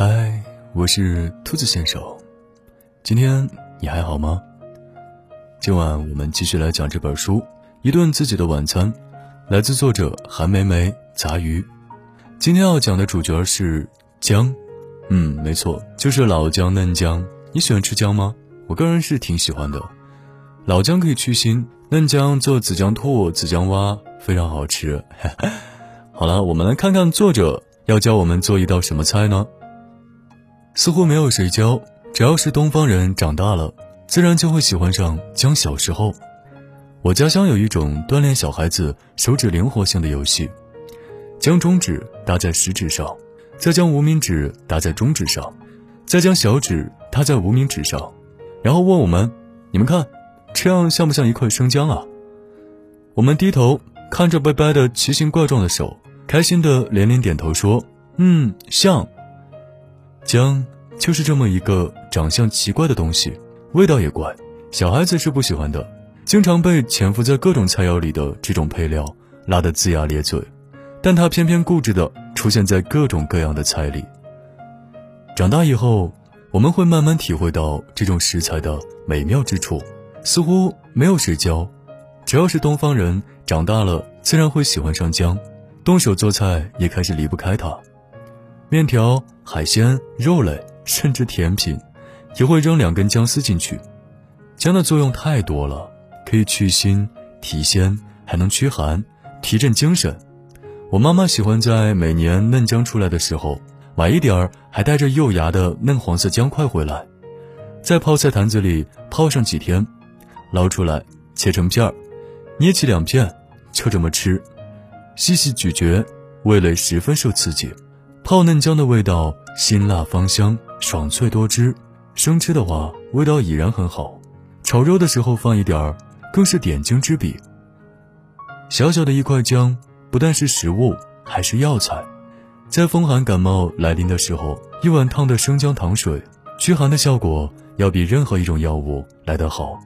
嗨，我是兔子先生，今天你还好吗？今晚我们继续来讲这本书《一顿自己的晚餐》，来自作者韩梅梅杂鱼。今天要讲的主角是姜，嗯，没错，就是老姜嫩姜。你喜欢吃姜吗？我个人是挺喜欢的。老姜可以去腥，嫩姜做紫姜兔、紫姜蛙非常好吃。好了，我们来看看作者要教我们做一道什么菜呢？似乎没有谁教，只要是东方人长大了，自然就会喜欢上将。小时候，我家乡有一种锻炼小孩子手指灵活性的游戏，将中指搭在食指上，再将无名指搭在中指上，再将小指搭在无名指上，然后问我们：“你们看，这样像不像一块生姜啊？”我们低头看着白白的奇形怪状的手，开心的连连点头说：“嗯，像。”姜就是这么一个长相奇怪的东西，味道也怪，小孩子是不喜欢的，经常被潜伏在各种菜肴里的这种配料辣得龇牙咧嘴，但他偏偏固执地出现在各种各样的菜里。长大以后，我们会慢慢体会到这种食材的美妙之处，似乎没有谁教，只要是东方人长大了，自然会喜欢上姜，动手做菜也开始离不开它。面条、海鲜、肉类，甚至甜品，也会扔两根姜丝进去。姜的作用太多了，可以去腥、提鲜，还能驱寒、提振精神。我妈妈喜欢在每年嫩姜出来的时候，买一点儿还带着幼芽的嫩黄色姜块回来，在泡菜坛子里泡上几天，捞出来切成片儿，捏起两片，就这么吃，细细咀嚼，味蕾十分受刺激。泡嫩姜的味道辛辣芳香，爽脆多汁。生吃的话，味道已然很好。炒肉的时候放一点儿，更是点睛之笔。小小的一块姜，不但是食物，还是药材。在风寒感冒来临的时候，一碗烫的生姜糖水，驱寒的效果要比任何一种药物来得好。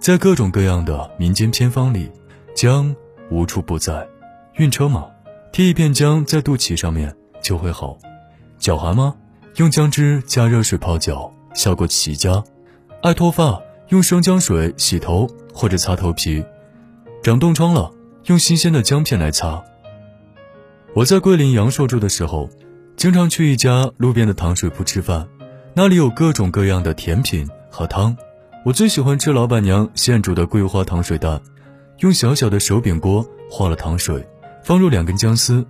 在各种各样的民间偏方里，姜无处不在。晕车吗？贴一片姜在肚脐上面。就会好，脚寒吗？用姜汁加热水泡脚，效果奇佳。爱脱发，用生姜水洗头或者擦头皮。长冻疮了，用新鲜的姜片来擦。我在桂林阳朔住的时候，经常去一家路边的糖水铺吃饭，那里有各种各样的甜品和汤。我最喜欢吃老板娘现煮的桂花糖水蛋，用小小的手柄锅化了糖水，放入两根姜丝。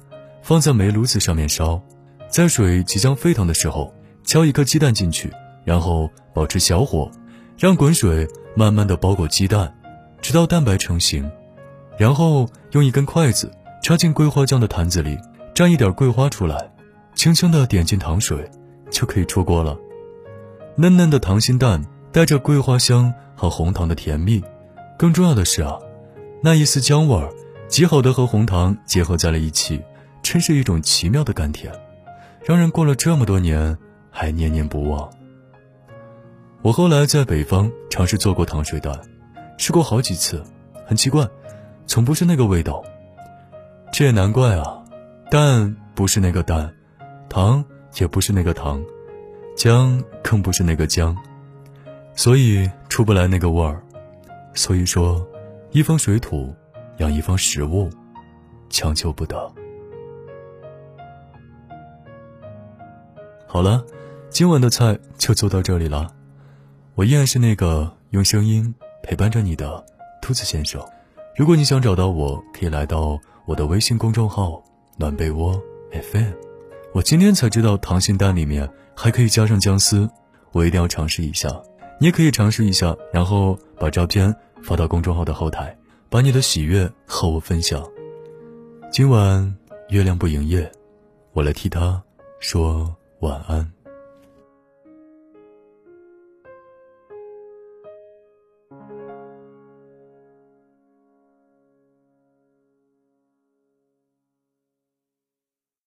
放在煤炉子上面烧，在水即将沸腾的时候，敲一颗鸡蛋进去，然后保持小火，让滚水慢慢的包裹鸡蛋，直到蛋白成型，然后用一根筷子插进桂花酱的坛子里，蘸一点桂花出来，轻轻的点进糖水，就可以出锅了。嫩嫩的溏心蛋带着桂花香和红糖的甜蜜，更重要的是啊，那一丝姜味儿，极好的和红糖结合在了一起。真是一种奇妙的甘甜，让人过了这么多年还念念不忘。我后来在北方尝试做过糖水蛋，吃过好几次，很奇怪，从不是那个味道。这也难怪啊，蛋不是那个蛋，糖也不是那个糖，姜更不是那个姜，所以出不来那个味儿。所以说，一方水土养一方食物，强求不得。好了，今晚的菜就做到这里了。我依然是那个用声音陪伴着你的兔子先生。如果你想找到我，可以来到我的微信公众号“暖被窝 FM”。我今天才知道溏心蛋里面还可以加上姜丝，我一定要尝试一下。你也可以尝试一下，然后把照片发到公众号的后台，把你的喜悦和我分享。今晚月亮不营业，我来替他说。晚安。